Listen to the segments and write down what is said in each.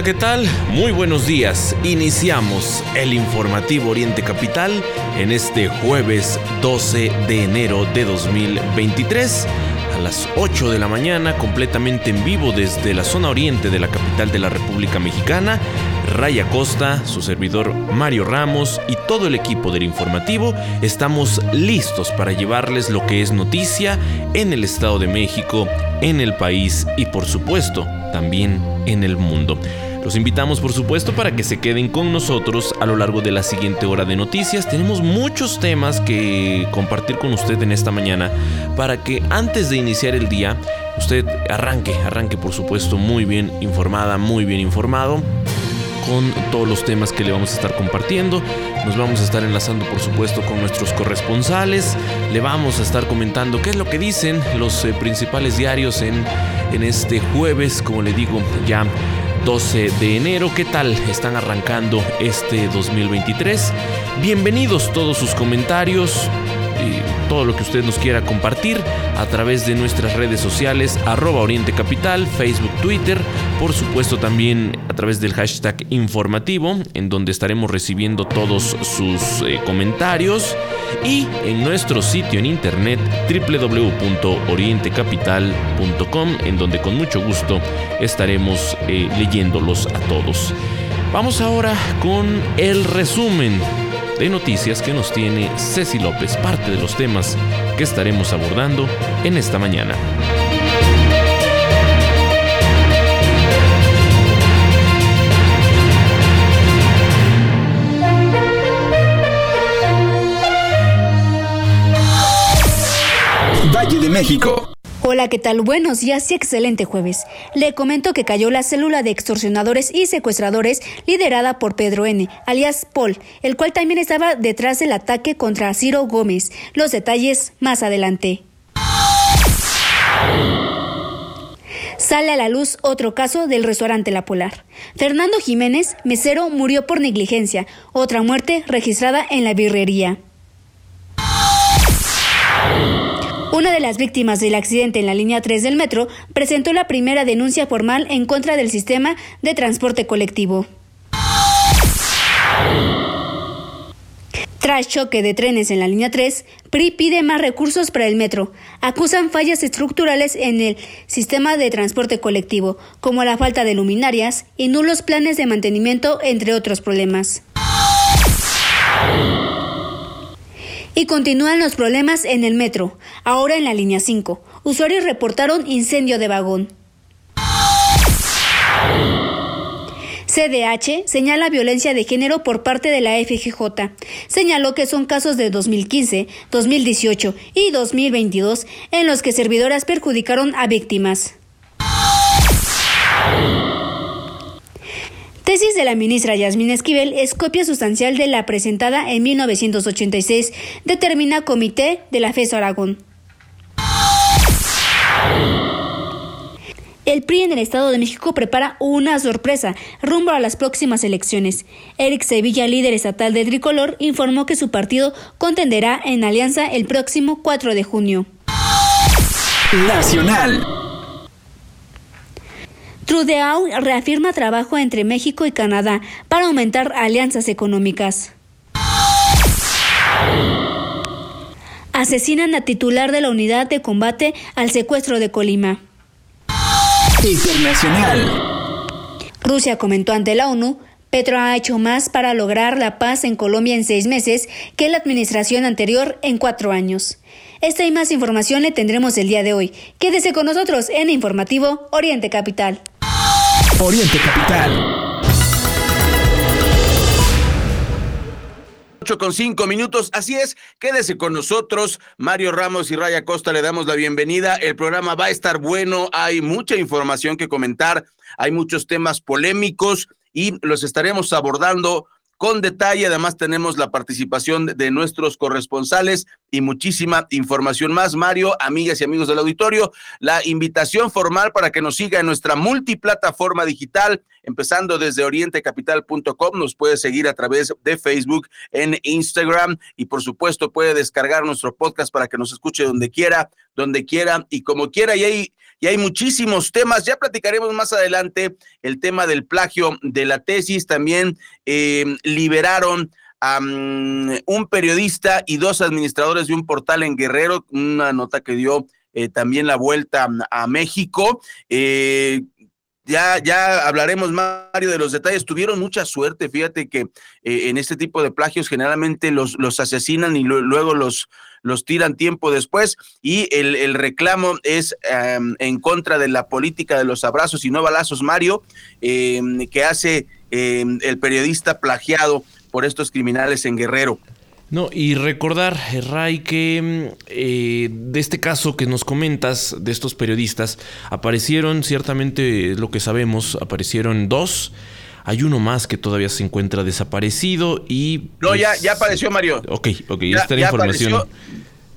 Hola, ¿qué tal? Muy buenos días. Iniciamos el informativo Oriente Capital en este jueves 12 de enero de 2023 a las 8 de la mañana completamente en vivo desde la zona oriente de la capital de la República Mexicana. Raya Costa, su servidor Mario Ramos y todo el equipo del informativo estamos listos para llevarles lo que es noticia en el Estado de México, en el país y por supuesto también en el mundo. Los invitamos por supuesto para que se queden con nosotros a lo largo de la siguiente hora de noticias. Tenemos muchos temas que compartir con usted en esta mañana para que antes de iniciar el día usted arranque, arranque por supuesto muy bien informada, muy bien informado con todos los temas que le vamos a estar compartiendo. Nos vamos a estar enlazando, por supuesto, con nuestros corresponsales. Le vamos a estar comentando qué es lo que dicen los eh, principales diarios en, en este jueves, como le digo, ya 12 de enero. ¿Qué tal están arrancando este 2023? Bienvenidos todos sus comentarios todo lo que usted nos quiera compartir a través de nuestras redes sociales arroba Oriente Capital, Facebook, Twitter, por supuesto también a través del hashtag informativo en donde estaremos recibiendo todos sus eh, comentarios y en nuestro sitio en internet www.orientecapital.com en donde con mucho gusto estaremos eh, leyéndolos a todos. Vamos ahora con el resumen de noticias que nos tiene Ceci López, parte de los temas que estaremos abordando en esta mañana. Valle de México. Hola, ¿qué tal? Buenos días y excelente jueves. Le comento que cayó la célula de extorsionadores y secuestradores liderada por Pedro N., alias Paul, el cual también estaba detrás del ataque contra Ciro Gómez. Los detalles más adelante. Sale a la luz otro caso del restaurante La Polar. Fernando Jiménez, mesero, murió por negligencia. Otra muerte registrada en la birrería. Una de las víctimas del accidente en la línea 3 del metro presentó la primera denuncia formal en contra del sistema de transporte colectivo. Tras choque de trenes en la línea 3, PRI pide más recursos para el metro. Acusan fallas estructurales en el sistema de transporte colectivo, como la falta de luminarias y nulos planes de mantenimiento, entre otros problemas. Y continúan los problemas en el metro, ahora en la línea 5. Usuarios reportaron incendio de vagón. CDH señala violencia de género por parte de la FGJ. Señaló que son casos de 2015, 2018 y 2022 en los que servidoras perjudicaron a víctimas. Tesis de la ministra Yasmín Esquivel es copia sustancial de la presentada en 1986, determina Comité de la FES Aragón. El PRI en el Estado de México prepara una sorpresa rumbo a las próximas elecciones. Eric Sevilla, líder estatal de Tricolor, informó que su partido contenderá en alianza el próximo 4 de junio. Nacional. Trudeau reafirma trabajo entre México y Canadá para aumentar alianzas económicas. Asesinan a titular de la unidad de combate al secuestro de Colima. Internacional. Rusia comentó ante la ONU, Petro ha hecho más para lograr la paz en Colombia en seis meses que la administración anterior en cuatro años. Esta y más información le tendremos el día de hoy. Quédese con nosotros en Informativo Oriente Capital. Oriente Capital. 8 con 5 minutos, así es, quédese con nosotros, Mario Ramos y Raya Costa, le damos la bienvenida, el programa va a estar bueno, hay mucha información que comentar, hay muchos temas polémicos y los estaremos abordando con detalle. Además, tenemos la participación de nuestros corresponsales y muchísima información más. Mario, amigas y amigos del auditorio, la invitación formal para que nos siga en nuestra multiplataforma digital, empezando desde orientecapital.com. Nos puede seguir a través de Facebook, en Instagram y por supuesto puede descargar nuestro podcast para que nos escuche donde quiera, donde quiera y como quiera. Y hay, y hay muchísimos temas. Ya platicaremos más adelante el tema del plagio de la tesis. También eh, liberaron a un periodista y dos administradores de un portal en Guerrero, una nota que dio eh, también la vuelta a México. Eh, ya, ya hablaremos, Mario, de los detalles. Tuvieron mucha suerte, fíjate que en este tipo de plagios generalmente los, los asesinan y luego los, los tiran tiempo después. Y el, reclamo es em, en contra de la política de los abrazos y no balazos, Mario, em, que hace em, el periodista plagiado por estos criminales en Guerrero. No, y recordar, Ray, que eh, de este caso que nos comentas, de estos periodistas, aparecieron, ciertamente lo que sabemos, aparecieron dos. Hay uno más que todavía se encuentra desaparecido y... No, ya, ya apareció Mario. Ok, ok, ya, está la información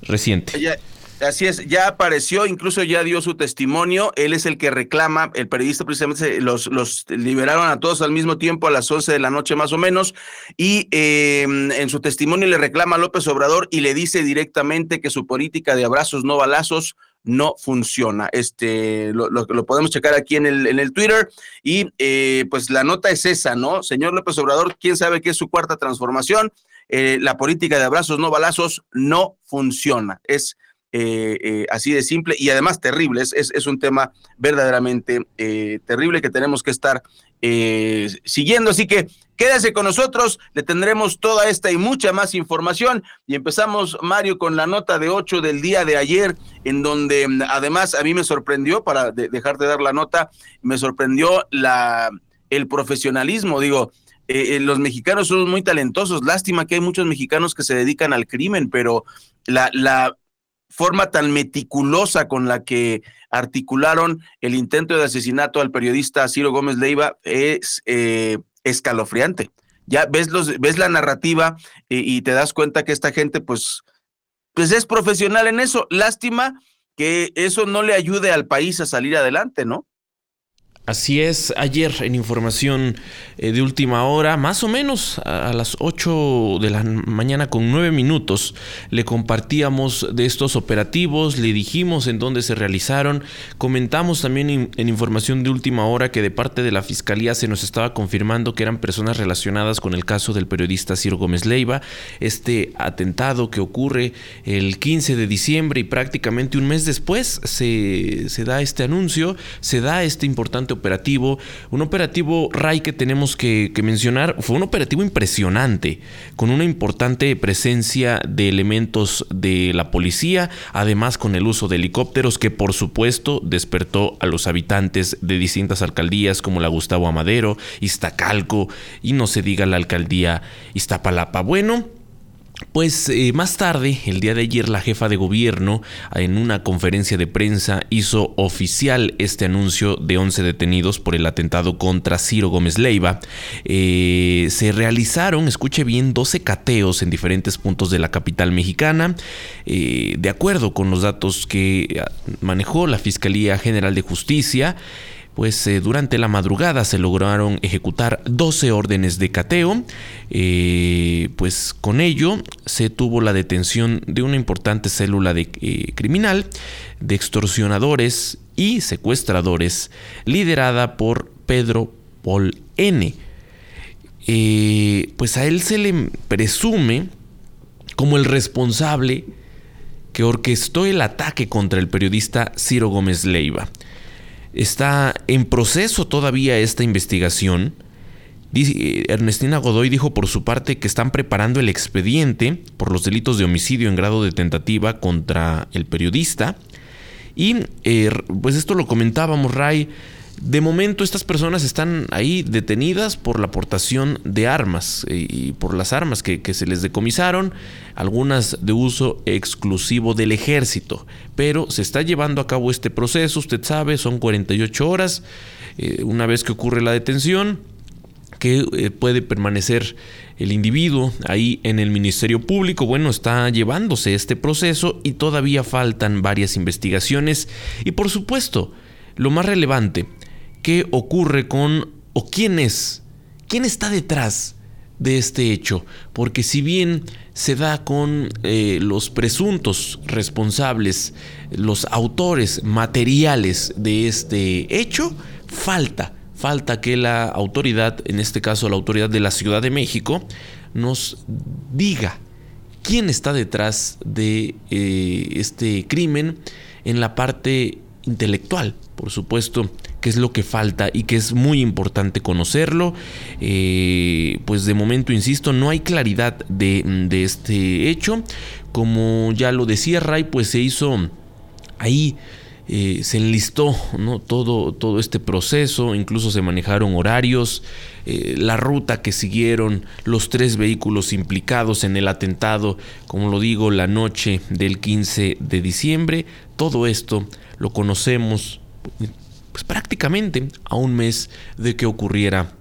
reciente. Así es, ya apareció, incluso ya dio su testimonio. Él es el que reclama, el periodista precisamente los, los liberaron a todos al mismo tiempo a las 11 de la noche más o menos. Y em, en su testimonio le reclama a López Obrador y le dice directamente que su política de abrazos no balazos no funciona. Este, lo, podemos checar aquí en el, en el Twitter. Y eh, pues la nota es esa, ¿no? Señor López Obrador, quién sabe qué es su cuarta transformación. Eh, la política de abrazos no balazos no funciona. Es eh, eh, así de simple y además terrible. Es, es, un tema verdaderamente eh, terrible que tenemos que estar siguiendo. Así que quédese con nosotros, le tendremos toda esta y mucha más información. Y empezamos, Mario, con la nota de 8 del día de ayer, en donde mm, además a mí me sorprendió, para dejar de dar la nota, me sorprendió la, el profesionalismo. Digo, los mexicanos son muy talentosos. Lástima que hay muchos mexicanos que se dedican al crimen, pero la, la, forma tan meticulosa con la que articularon el intento de asesinato al periodista Ciro Gómez Leiva es eh, escalofriante. Ya ves, los, ves la narrativa y, te das cuenta que esta gente pues, pues es profesional en eso. Lástima que eso no le ayude al país a salir adelante, ¿no? Así es, ayer en información eh, de última hora, más o menos a, las 8 de la mañana con 9 minutos, le compartíamos de estos operativos, le dijimos en dónde se realizaron, comentamos también en información de última hora que de parte de la Fiscalía se nos estaba confirmando que eran personas relacionadas con el caso del periodista Ciro Gómez Leiva, este atentado que ocurre el 15 de diciembre y prácticamente un mes después se, se da este anuncio, se da este importante operativo, un operativo RAI que tenemos que, mencionar, fue un operativo impresionante, con una importante presencia de elementos de la policía, además con el uso de helicópteros que por supuesto despertó a los habitantes de distintas alcaldías como la Gustavo Amadero, Iztacalco y no se diga la alcaldía Iztapalapa. Bueno, pues eh, más tarde, el día de ayer, la jefa de gobierno en una conferencia de prensa hizo oficial este anuncio de 11 detenidos por el atentado contra Ciro Gómez Leiva. Eh, se realizaron, escuche bien, 12 cateos en diferentes puntos de la capital mexicana. Eh, de acuerdo con los datos que ah, manejó la Fiscalía General de Justicia, pues eh, durante la madrugada se lograron ejecutar 12 órdenes de cateo, eh, pues con ello se tuvo la detención de una importante célula de, eh, criminal de extorsionadores y secuestradores liderada por Pedro Paul N. pues a él se le presume como el responsable que orquestó el ataque contra el periodista Ciro Gómez Leiva. Está en proceso todavía esta investigación. Ernestina Godoy dijo por su parte que están preparando el expediente por los delitos de homicidio en grado de tentativa contra el periodista. Y eh, pues esto lo comentábamos, Ray, de momento estas personas están ahí detenidas por la aportación de armas eh, y por las armas que, se les decomisaron, algunas de uso exclusivo del ejército. Pero se está llevando a cabo este proceso, usted sabe, son 48 horas. Eh, una vez que ocurre la detención, que eh, puede permanecer el individuo ahí en el Ministerio Público. Bueno, está llevándose este proceso y todavía faltan varias investigaciones. Y por supuesto, lo más relevante, ¿qué ocurre con o quién es? ¿Quién está detrás de este hecho? Porque si bien se da con eh, los presuntos responsables, los autores materiales de este hecho, falta falta que la autoridad, en este caso la autoridad de la Ciudad de México, nos diga quién está detrás de eh, este crimen en la parte intelectual, por supuesto, que es lo que falta y que es muy importante conocerlo. Eh, pues de momento, insisto, no hay claridad de, este hecho. Como ya lo decía Ray, pues se hizo ahí eh, se enlistó todo, todo este proceso, incluso se manejaron horarios, eh, la ruta que siguieron los tres vehículos implicados en el atentado, como lo digo, la noche del 15 de diciembre, todo esto lo conocemos pues, prácticamente a un mes de que ocurriera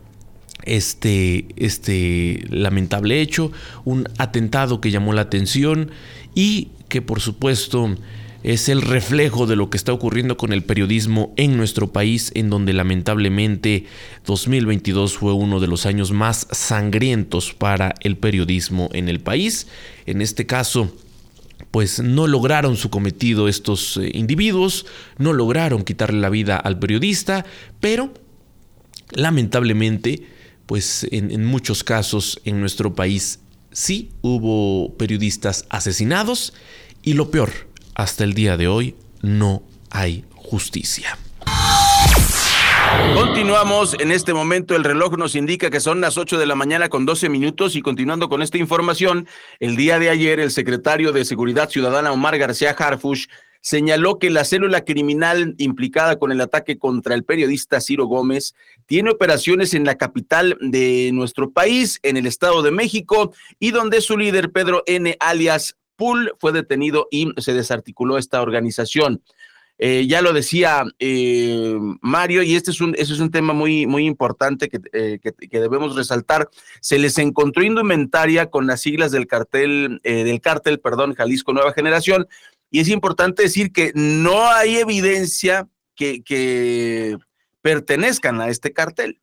este, este lamentable hecho, un atentado que llamó la atención y que por supuesto es el reflejo de lo que está ocurriendo con el periodismo en nuestro país, en donde lamentablemente 2022 fue uno de los años más sangrientos para el periodismo en el país. En este caso, pues no lograron su cometido estos eh, individuos, no lograron quitarle la vida al periodista, pero lamentablemente, pues en, en muchos casos en nuestro país sí hubo periodistas asesinados y lo peor, hasta el día de hoy no hay justicia. Continuamos en este momento, el reloj nos indica que son las 8 de la mañana con 12 minutos y continuando con esta información, el día de ayer el secretario de Seguridad Ciudadana Omar García Harfush señaló que la célula criminal implicada con el ataque contra el periodista Ciro Gómez tiene operaciones en la capital de nuestro país, en el Estado de México, y donde su líder Pedro N. alias fue detenido y se desarticuló esta organización. Eh, ya lo decía eh, Mario, y este es un, es un tema muy, muy importante eh, que, que, debemos resaltar. Se les encontró indumentaria con las siglas del cartel, del cártel, perdón, Jalisco Nueva Generación, y es importante decir que no hay evidencia que, que pertenezcan a este cartel.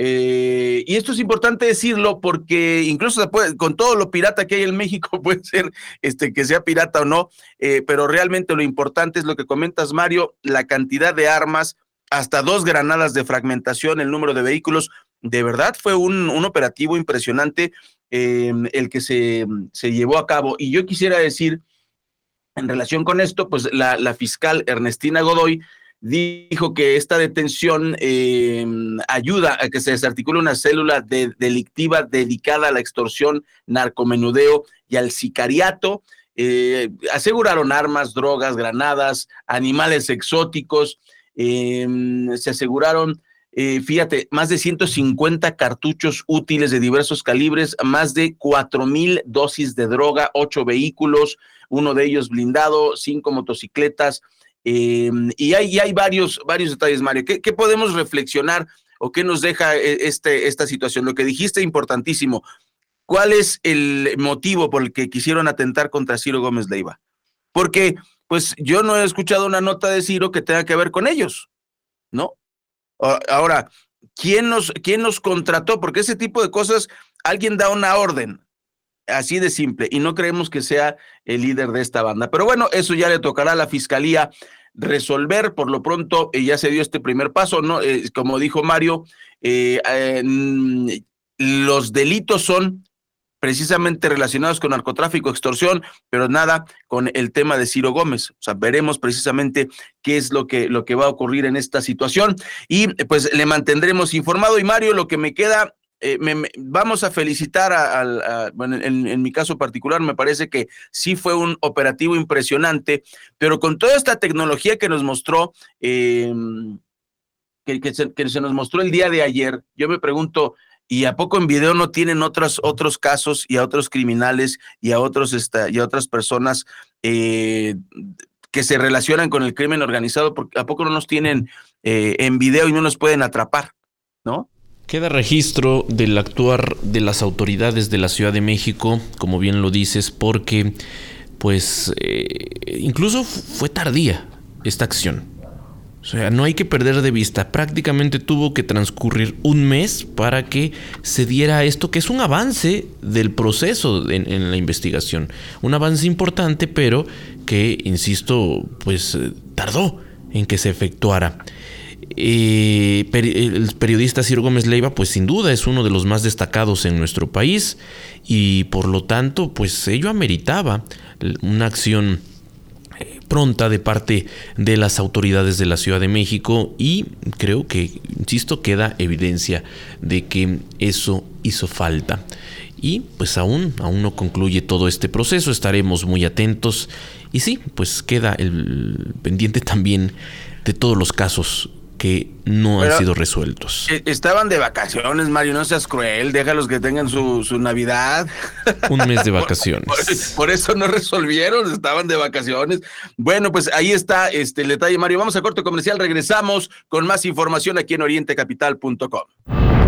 Eh, y esto es importante decirlo porque incluso puede, con todo lo pirata que hay en México, puede ser este, que sea pirata o no, eh, pero realmente lo importante es lo que comentas, Mario, la cantidad de armas, hasta dos granadas de fragmentación, el número de vehículos. De verdad fue un, operativo impresionante eh, el que se, se, llevó a cabo. Y yo quisiera decir, en relación con esto, pues la fiscal Ernestina Godoy dijo que esta detención eh, ayuda a que se desarticule una célula delictiva dedicada a la extorsión, narcomenudeo y al sicariato. Eh, aseguraron armas, drogas, granadas, animales exóticos. Eh, se aseguraron, fíjate, más de 150 cartuchos útiles de diversos calibres, más de 4 mil dosis de droga, ocho vehículos, uno de ellos blindado, cinco motocicletas, eh, y hay, hay varios, varios detalles, Mario. ¿Qué, podemos reflexionar o qué nos deja eh, este, esta situación? Lo que dijiste importantísimo. ¿Cuál es el motivo por el que quisieron atentar contra Ciro Gómez Leiva? Porque, pues, yo no he escuchado una nota de Ciro que tenga que ver con ellos, ¿no? Ahora, ¿quién nos, quién nos contrató? Porque ese tipo de cosas, alguien da una orden, Así de simple, y no creemos que sea el líder de esta banda. Pero bueno, eso ya le tocará a la fiscalía resolver. Por lo pronto, eh, ya se dio este primer paso, ¿no? Eh, como dijo Mario, eh, los delitos son precisamente relacionados con narcotráfico, extorsión, pero nada con el tema de Ciro Gómez. O sea, veremos precisamente qué es lo que, lo que va a ocurrir en esta situación y pues le mantendremos informado. Y Mario, lo que me queda eh, vamos a felicitar al, bueno, en, mi caso particular, me parece que sí fue un operativo impresionante, pero con toda esta tecnología que nos mostró, em, que, se, nos mostró el día de ayer, yo me pregunto, ¿y a poco en video no tienen otros, otros casos y a otros criminales y a, otros, esta, y a otras personas eh, que se relacionan con el crimen organizado? Porque ¿A poco no nos tienen eh, en video y no nos pueden atrapar? ¿No? Queda registro del actuar de las autoridades de la Ciudad de México, como bien lo dices, porque pues eh, incluso fue tardía esta acción. O sea, no hay que perder de vista, prácticamente tuvo que transcurrir un mes para que se diera esto, que es un avance del proceso en, la investigación. Un avance importante, pero que, insisto, pues eh, tardó en que se efectuara. El periodista Ciro Gómez Leiva, pues sin duda es uno de los más destacados en nuestro país y por lo tanto, pues ello ameritaba una acción eh, pronta de parte de las autoridades de la Ciudad de México y creo que, insisto, queda evidencia de que eso hizo falta. Y pues aún, aún no concluye todo este proceso, estaremos muy atentos y sí, pues queda el pendiente también de todos los casos que no han sido resueltos. E, estaban de vacaciones, Mario, no seas cruel, déjalos que tengan su, su Navidad. Un mes de vacaciones. por, eso no resolvieron, estaban de vacaciones. Bueno, pues ahí está este el detalle, Mario. Vamos a corte comercial, regresamos con más información aquí en orientecapital.com.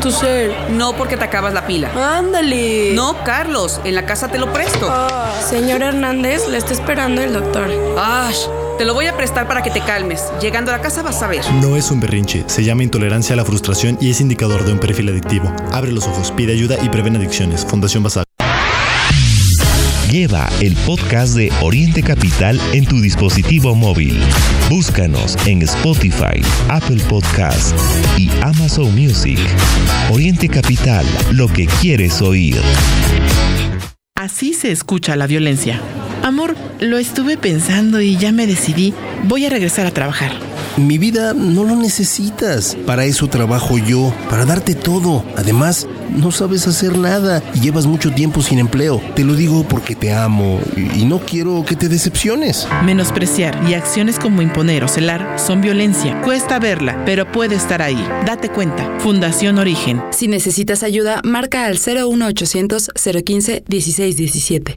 Tu cel. No porque te acabas la pila. Ándale. No, Carlos, en la casa te lo presto. Ah, señor Hernández, le está esperando el doctor. Ash. Te lo voy a prestar para que te calmes. Llegando a la casa vas a ver. No es un berrinche, se llama intolerancia a la frustración y es indicador de un perfil adictivo. Abre los ojos, pide ayuda y preven adicciones. Fundación Basal. Lleva el podcast de Oriente Capital en tu dispositivo móvil. Búscanos en Spotify, Apple Podcast y Amazon Music. Oriente Capital, lo que quieres oír. Así se escucha la violencia. Amor, lo estuve pensando y ya me decidí. Voy a regresar a trabajar. Mi vida no lo necesitas. Para eso trabajo yo, para darte todo. Además, no sabes hacer nada y llevas mucho tiempo sin empleo. Te lo digo porque te amo y no quiero que te decepciones. Menospreciar y acciones como imponer o celar son violencia. Cuesta verla, pero puede estar ahí. Date cuenta. Fundación Origen. Si necesitas ayuda, marca al 01800 015 1617.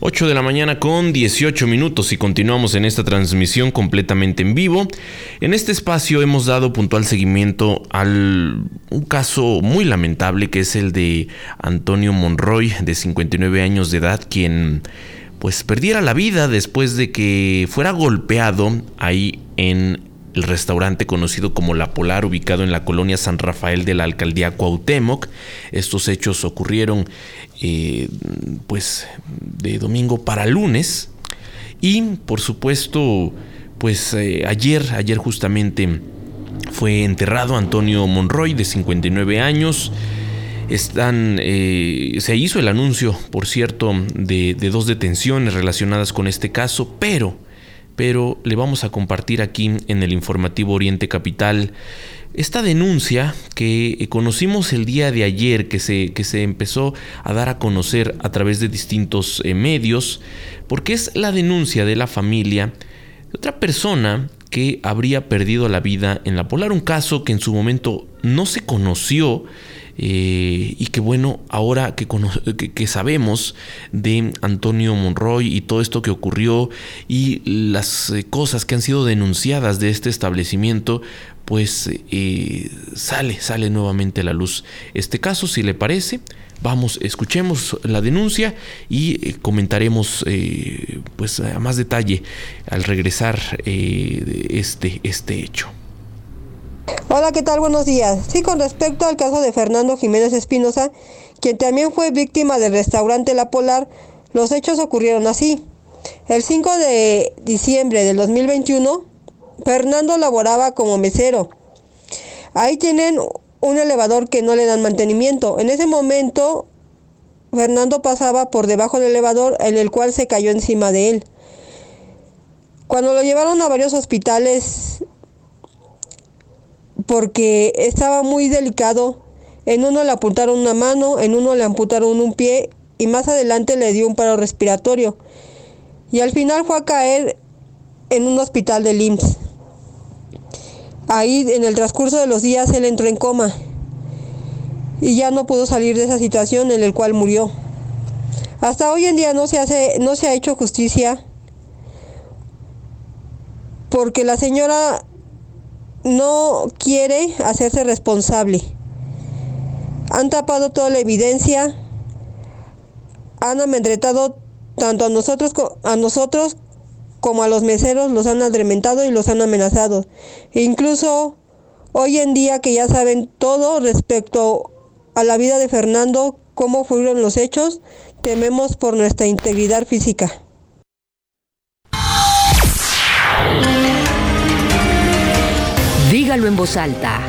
8 de la mañana con 18 minutos y continuamos en esta transmisión completamente en vivo. En este espacio hemos dado puntual seguimiento al un caso muy lamentable que es el de Antonio Monroy de 59 años de edad quien pues perdiera la vida después de que fuera golpeado ahí en el restaurante conocido como La Polar, ubicado en la colonia San Rafael de la alcaldía Cuauhtémoc. Estos hechos ocurrieron eh, pues de domingo para lunes y por supuesto pues eh, ayer, ayer justamente fue enterrado Antonio Monroy de 59 años. Están, eh, se hizo el anuncio, por cierto, de, de dos detenciones relacionadas con este caso, pero pero le vamos a compartir aquí en el informativo Oriente Capital esta denuncia que conocimos el día de ayer, que se, que se empezó a dar a conocer a través de distintos eh, medios, porque es la denuncia de la familia de otra persona que habría perdido la vida en la Polar, un caso que en su momento no se conoció eh, y que bueno, ahora que, que, sabemos de Antonio Monroy y todo esto que ocurrió y las eh, cosas que han sido denunciadas de este establecimiento, pues eh, sale, sale nuevamente a la luz este caso, si le parece. Vamos, escuchemos la denuncia y comentaremos pues a más detalle al regresar este, este hecho. Hola, ¿qué tal? Buenos días. Sí, con respecto al caso de Fernando Jiménez Espinosa, quien también fue víctima del restaurante La Polar, los hechos ocurrieron así. El 5 de diciembre del 2021, Fernando laboraba como mesero. Ahí tienen un elevador que no le dan mantenimiento. En ese momento, Fernando pasaba por debajo del elevador en el cual se cayó encima de él. Cuando lo llevaron a varios hospitales porque estaba muy delicado, en uno le apuntaron una mano, en uno le amputaron un pie y más adelante le dio un paro respiratorio. Y al final fue a caer en un hospital de IMSS. Ahí en el transcurso de los días él entró en coma y ya no pudo salir de esa situación en la cual murió. Hasta hoy en día no se hace no se ha hecho justicia porque la señora no quiere hacerse responsable. Han tapado toda la evidencia, han amedretado tanto a nosotros, a nosotros como a los meseros, los han adrementado y los han amenazado. E incluso hoy en día que ya saben todo respecto a la vida de Fernando, cómo fueron los hechos, tememos por nuestra integridad física. Dígalo en voz alta.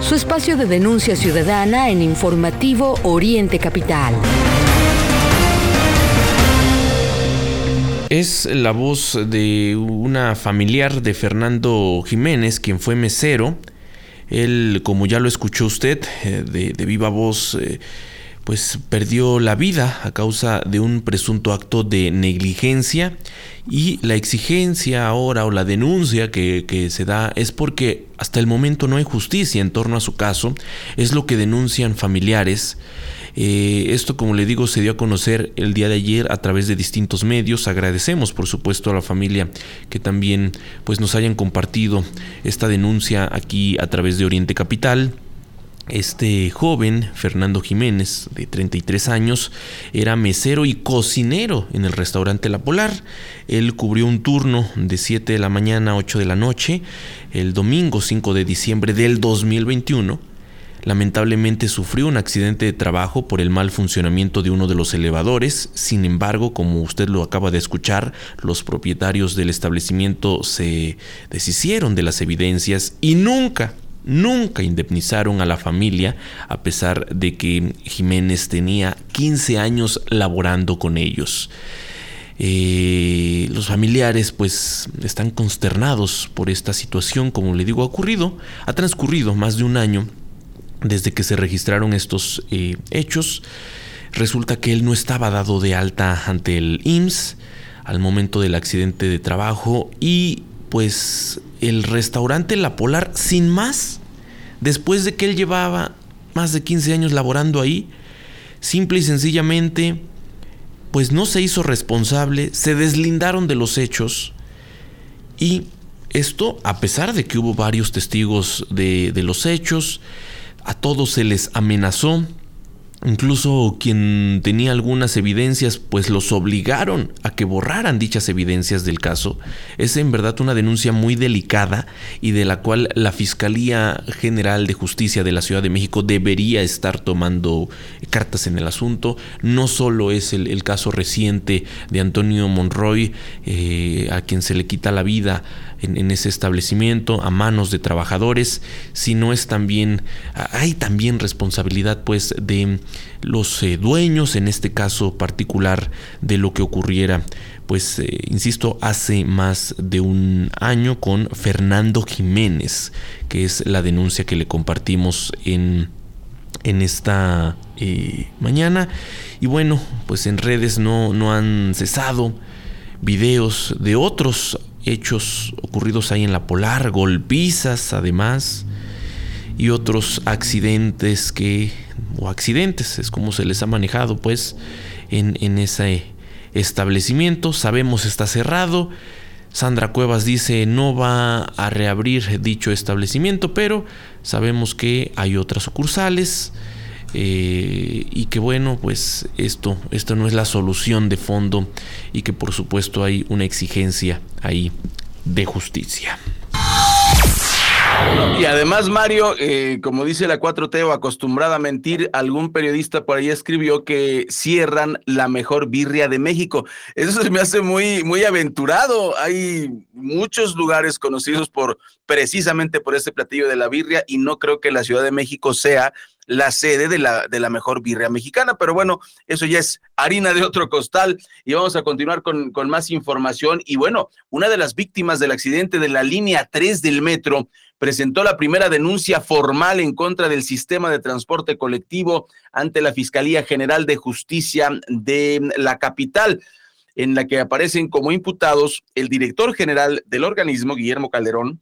Su espacio de denuncia ciudadana en informativo Oriente Capital. Es la voz de una familiar de Fernando Jiménez, quien fue mesero. Él, como ya lo escuchó usted, eh, de, viva voz, eh, pues perdió la vida a causa de un presunto acto de negligencia y la exigencia ahora o la denuncia que, se da es porque hasta el momento no hay justicia en torno a su caso, es lo que denuncian familiares. Eh, esto, como le digo, se dio a conocer el día de ayer a través de distintos medios. Agradecemos, por supuesto, a la familia que también pues, nos hayan compartido esta denuncia aquí a través de Oriente Capital. Este joven, Fernando Jiménez, de 33 años, era mesero y cocinero en el restaurante La Polar. Él cubrió un turno de 7 de la mañana a 8 de la noche el domingo 5 de diciembre del 2021 Lamentablemente sufrió un accidente de trabajo por el mal funcionamiento de uno de los elevadores. Sin embargo, como usted lo acaba de escuchar, los propietarios del establecimiento se deshicieron de las evidencias y nunca, nunca indemnizaron a la familia, a pesar de que Jiménez tenía 15 años laborando con ellos. Eh, los familiares pues están consternados por esta situación, como le digo, ha ocurrido, ha transcurrido más de un año desde que se registraron estos eh, hechos. Resulta que él no estaba dado de alta ante el IMSS al momento del accidente de trabajo y pues el restaurante La Polar, sin más, después de que él llevaba más de 15 años laborando ahí, simple y sencillamente, pues no se hizo responsable, se deslindaron de los hechos y esto a pesar de que hubo varios testigos de, de los hechos, a todos se les amenazó, Incluso quien tenía algunas evidencias, pues los obligaron a que borraran dichas evidencias del caso. Es en verdad una denuncia muy delicada y de la cual la Fiscalía General de Justicia de la Ciudad de México debería estar tomando cartas en el asunto. No solo es el, caso reciente de Antonio Monroy, eh, a quien se le quita la vida en, ese establecimiento a manos de trabajadores, sino es también, hay también responsabilidad pues de los eh, dueños, en este caso particular, de lo que ocurriera pues eh, insisto, hace más de un año con Fernando Jiménez, que es la denuncia que le compartimos en, en esta eh, mañana. Y bueno, pues en redes no, no han cesado videos de otros hechos ocurridos ahí en la Polar, golpizas además, y otros accidentes que, o accidentes, es como se les ha manejado pues en, en ese establecimiento. Sabemos está cerrado. Sandra Cuevas dice no va a reabrir dicho establecimiento, pero sabemos que hay otras sucursales. Eh, y que bueno, pues esto, esto no es la solución de fondo y que por supuesto hay una exigencia ahí de justicia. Y además, Mario, eh, como dice la 4T o acostumbrada a mentir, algún periodista por ahí escribió que cierran la mejor birria de México. Eso se me hace muy, muy aventurado. Hay muchos lugares conocidos por precisamente por este platillo de la birria y no creo que la Ciudad de México sea la sede de la, de la mejor birria mexicana, pero bueno, eso ya es harina de otro costal y vamos a continuar con, con más información. Y bueno, una de las víctimas del accidente de la línea 3 del metro presentó la primera denuncia formal en contra del sistema de transporte colectivo ante la Fiscalía General de Justicia de la capital en la que aparecen como imputados el director general del organismo, Guillermo Calderón,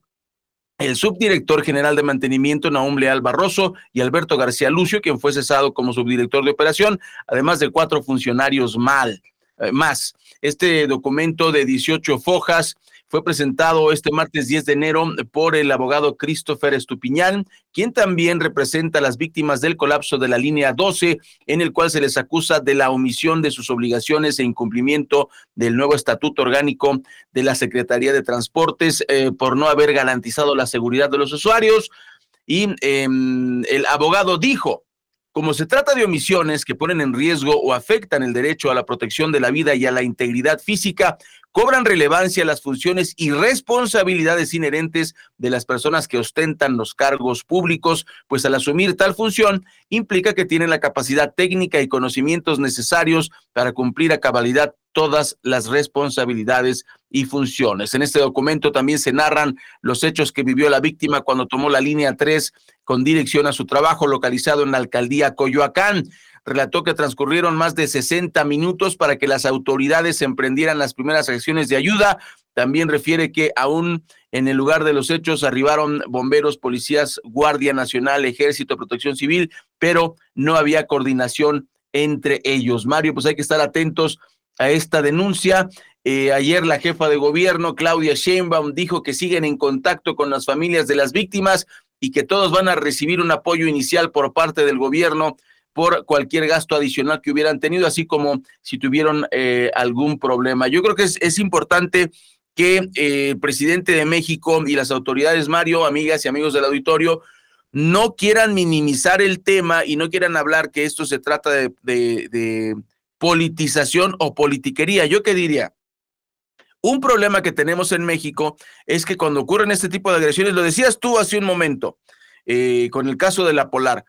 el subdirector general de mantenimiento, Naum Leal Barroso, y Alberto García Lucio, quien fue cesado como subdirector de operación, además de cuatro funcionarios mal, eh, más. Este documento de 18 fojas fue presentado este martes 10 de enero por el abogado Christopher Estupiñán, quien también representa a las víctimas del colapso de la línea 12, en el cual se les acusa de la omisión de sus obligaciones e incumplimiento del nuevo estatuto orgánico de la Secretaría de Transportes eh, por no haber garantizado la seguridad de los usuarios. Y em, el abogado dijo, como se trata de omisiones que ponen en riesgo o afectan el derecho a la protección de la vida y a la integridad física, cobran relevancia las funciones y responsabilidades inherentes de las personas que ostentan los cargos públicos, pues al asumir tal función implica que tienen la capacidad técnica y conocimientos necesarios para cumplir a cabalidad todas las responsabilidades y funciones. En este documento también se narran los hechos que vivió la víctima cuando tomó la línea 3 con dirección a su trabajo localizado en la alcaldía Coyoacán relató que transcurrieron más de 60 minutos para que las autoridades emprendieran las primeras acciones de ayuda. También refiere que aún en el lugar de los hechos arribaron bomberos, policías, Guardia Nacional, Ejército, Protección Civil, pero no había coordinación entre ellos. Mario, pues hay que estar atentos a esta denuncia. Eh, ayer la jefa de gobierno, Claudia Sheinbaum, dijo que siguen en contacto con las familias de las víctimas y que todos van a recibir un apoyo inicial por parte del gobierno por cualquier gasto adicional que hubieran tenido, así como si tuvieron eh, algún problema. Yo creo que es, importante que eh, el presidente de México y las autoridades, Mario, amigas y amigos del auditorio, no quieran minimizar el tema y no quieran hablar que esto se trata de, de politización o politiquería. ¿Yo qué diría? Un problema que tenemos en México es que cuando ocurren este tipo de agresiones, lo decías tú hace un momento, eh, con el caso de la Polar,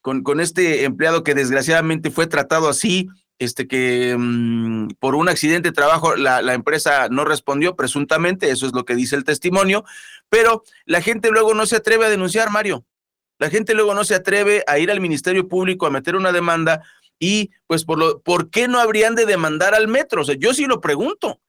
con, con este empleado que desgraciadamente fue tratado así, este que mm, por un accidente de trabajo la, la, empresa no respondió presuntamente, eso es lo que dice el testimonio, pero la gente luego no se atreve a denunciar, Mario. La gente luego no se atreve a ir al Ministerio Público a meter una demanda y pues por lo ¿por qué no habrían de demandar al metro? O sea, yo sí lo pregunto.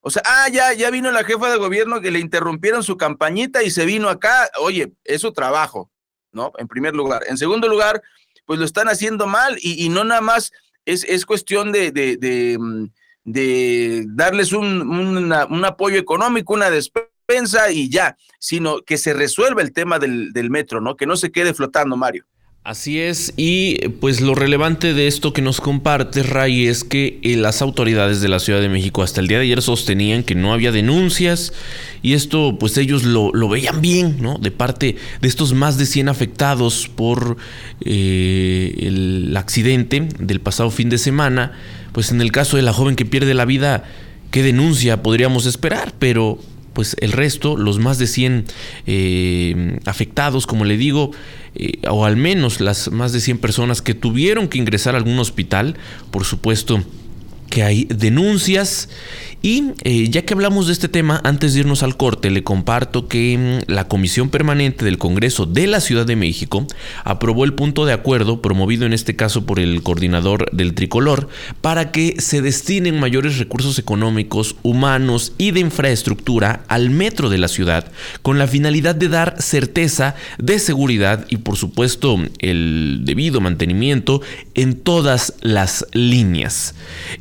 O sea, ah, ya, ya vino la jefa de gobierno que le interrumpieron su campañita y se vino acá. Oye, es su trabajo. ¿No? En primer lugar. En segundo lugar, pues lo están haciendo mal y, no nada más es, es cuestión de, de, de, mm, darles un, un, apoyo económico, una despensa y ya, sino que se resuelva el tema del, del metro, ¿no? Que no se quede flotando, Mario. Así es, y pues lo relevante de esto que nos comparte Ray es que eh, las autoridades de la Ciudad de México hasta el día de ayer sostenían que no había denuncias y esto pues ellos lo, veían bien, ¿no? De parte de estos más de 100 afectados por eh, el accidente del pasado fin de semana, pues en el caso de la joven que pierde la vida, ¿qué denuncia podríamos esperar? Pero pues el resto, los más de 100 eh, afectados, como le digo, eh, o al menos las más de 100 personas que tuvieron que ingresar a algún hospital, por supuesto que hay denuncias y eh, ya que hablamos de este tema, antes de irnos al corte, le comparto que mm, la Comisión Permanente del Congreso de la Ciudad de México aprobó el punto de acuerdo, promovido en este caso por el coordinador del tricolor, para que se destinen mayores recursos económicos, humanos y de infraestructura al metro de la ciudad, con la finalidad de dar certeza de seguridad y por supuesto el debido mantenimiento en todas las líneas.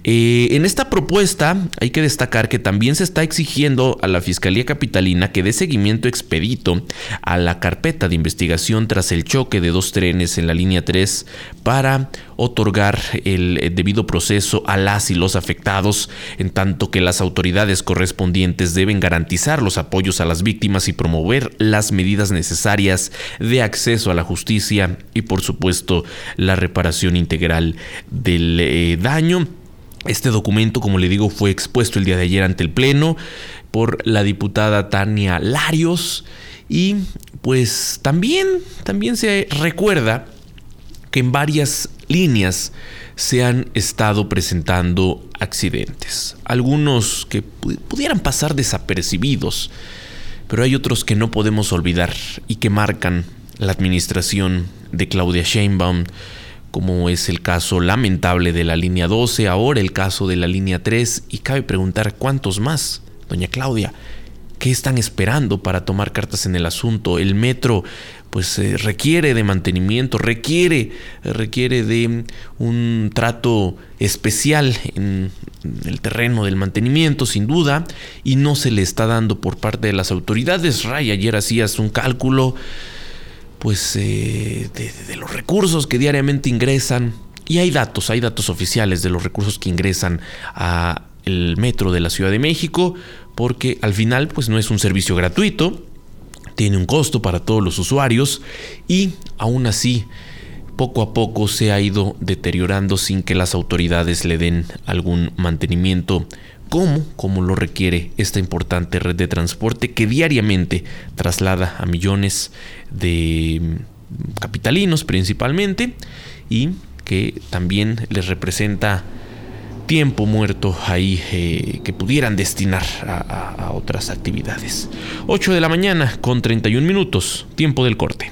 Eh, en esta propuesta hay que destacar que también se está exigiendo a la Fiscalía Capitalina que dé seguimiento expedito a la carpeta de investigación tras el choque de dos trenes en la línea 3 para otorgar el eh, debido proceso a las y los afectados, en tanto que las autoridades correspondientes deben garantizar los apoyos a las víctimas y promover las medidas necesarias de acceso a la justicia y por supuesto la reparación integral del eh, daño. Este documento, como le digo, fue expuesto el día de ayer ante el Pleno por la diputada Tania Larios y pues también, también se recuerda que en varias líneas se han estado presentando accidentes. Algunos que pudieran pasar desapercibidos, pero hay otros que no podemos olvidar y que marcan la administración de Claudia Sheinbaum como es el caso lamentable de la línea 12, ahora el caso de la línea 3, y cabe preguntar cuántos más, doña Claudia, ¿qué están esperando para tomar cartas en el asunto? El metro pues eh, requiere de mantenimiento, requiere, requiere de un trato especial en el terreno del mantenimiento, sin duda, y no se le está dando por parte de las autoridades. Ray, ayer hacías un cálculo pues eh, de, los recursos que diariamente ingresan. Y hay datos, hay datos oficiales de los recursos que ingresan a el metro de la Ciudad de México, porque al final pues no es un servicio gratuito, tiene un costo para todos los usuarios y aún así poco a poco se ha ido deteriorando sin que las autoridades le den algún mantenimiento como, como lo requiere esta importante red de transporte que diariamente traslada a millones de capitalinos principalmente y que también les representa tiempo muerto ahí eh, que pudieran destinar a, a otras actividades. 8 de la mañana con 31 minutos, tiempo del corte.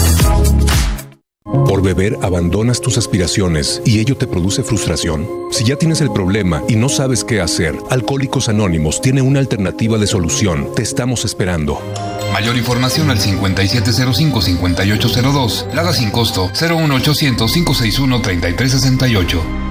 Por beber abandonas tus aspiraciones y ello te produce frustración. Si ya tienes el problema y no sabes qué hacer, Alcohólicos Anónimos tiene una alternativa de solución. Te estamos esperando. Mayor información al 5705-5802. Lada sin costo 01800-561-3368. Café,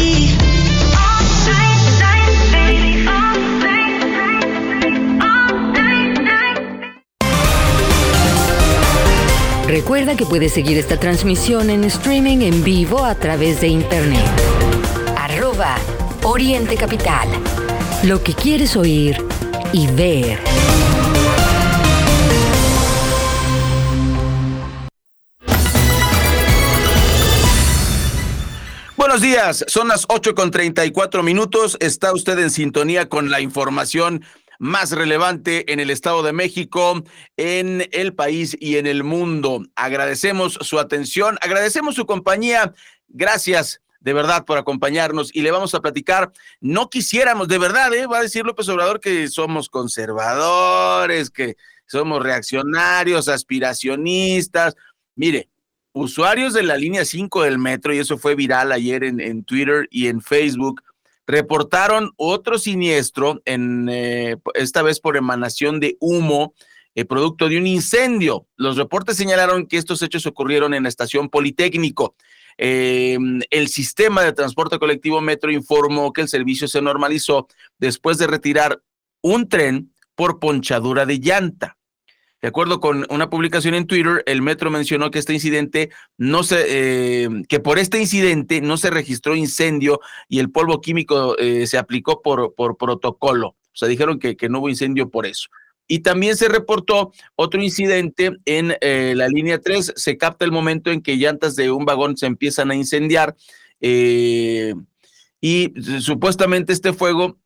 Recuerda que puedes seguir esta transmisión en streaming en vivo a través de internet. Arroba Oriente Capital. Lo que quieres oír y ver. Buenos días, son las 8 con 34 minutos. Está usted en sintonía con la información más relevante en el Estado de México, en el país y en el mundo. Agradecemos su atención, agradecemos su compañía. Gracias de verdad por acompañarnos y le vamos a platicar. No quisiéramos, de verdad, ¿eh? va a decir López Obrador que somos conservadores, que somos reaccionarios, aspiracionistas. Mire, usuarios de la línea 5 del metro, y eso fue viral ayer en, en Twitter y en Facebook, reportaron otro siniestro, en, eh, esta vez por emanación de humo eh, producto de un incendio. Los reportes señalaron que estos hechos ocurrieron en la estación Politécnico. Eh, el sistema de transporte colectivo Metro informó que el servicio se normalizó después de retirar un tren por ponchadura de llanta. De acuerdo con una publicación en Twitter, el metro mencionó que este incidente no se, eh, que por este incidente no se registró incendio y el polvo químico eh, se aplicó por, por protocolo. O sea, dijeron que, que no hubo incendio por eso. Y también se reportó otro incidente en eh, la línea 3. Se capta el momento en que llantas de un vagón se empiezan a incendiar. y supuestamente este fuego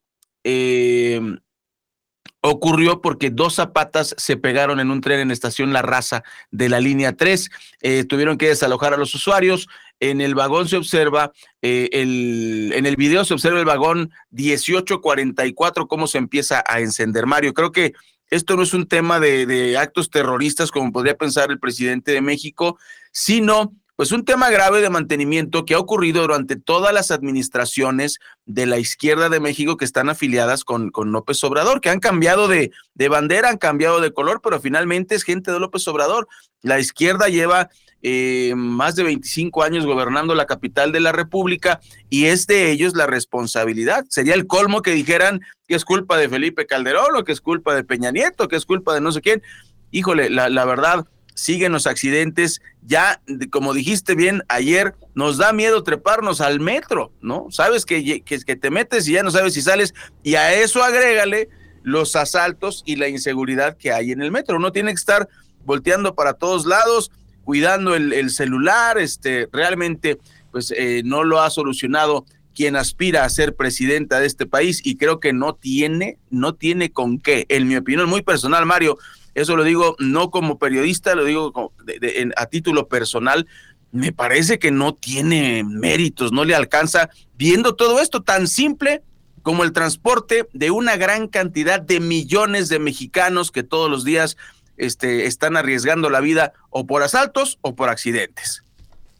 ocurrió porque dos zapatas se pegaron en un tren en estación La Raza de la línea 3. Eh, tuvieron que desalojar a los usuarios. En el vagón se observa, eh, el, en el video se observa el vagón 1844, cómo se empieza a encender. Mario, creo que esto no es un tema de, de actos terroristas como podría pensar el presidente de México, sino pues un tema grave de mantenimiento que ha ocurrido durante todas las administraciones de la izquierda de México que están afiliadas con, con López Obrador, que han cambiado de, de, bandera, han cambiado de color, pero finalmente es gente de López Obrador. La izquierda lleva eh, más de 25 años gobernando la capital de la República y es de ellos la responsabilidad. Sería el colmo que dijeran que es culpa de Felipe Calderón o que es culpa de Peña Nieto, que es culpa de no sé quién. Híjole, la, la verdad siguen los accidentes. Ya, como dijiste bien ayer, nos da miedo treparnos al metro, ¿no? Sabes que, que, te metes y ya no sabes si sales, y a eso agrégale los asaltos y la inseguridad que hay en el metro. Uno tiene que estar volteando para todos lados, cuidando el, el celular, este, realmente, pues eh, no lo ha solucionado quien aspira a ser presidenta de este país y creo que no tiene, no tiene con qué. En mi opinión muy personal, Mario, eso lo digo no como periodista, lo digo de, de, a título personal. Me parece que no tiene méritos, no le alcanza viendo todo esto tan simple como el transporte de una gran cantidad de millones de mexicanos que todos los días este, están arriesgando la vida o por asaltos o por accidentes.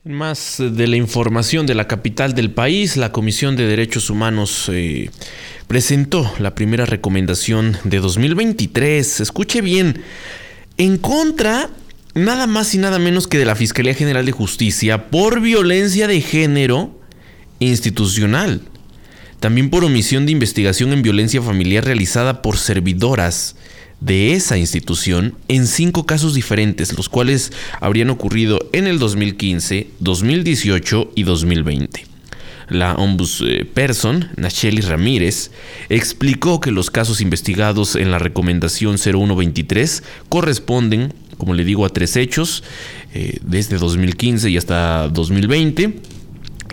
Más de la información de la capital del país, la Comisión de Derechos Humanos eh, presentó la primera recomendación de 2023. Escuche bien, en contra nada más y nada menos que de la Fiscalía General de Justicia por violencia de género institucional. También por omisión de investigación en violencia familiar realizada por servidoras de esa institución en cinco casos diferentes, los cuales habrían ocurrido en el 2015, 2018 y 2020. La ombudsperson, Nacheli Ramírez, explicó que los casos investigados en la recomendación 0123 corresponden, como le digo, a tres hechos, eh, desde 2015 y hasta 2020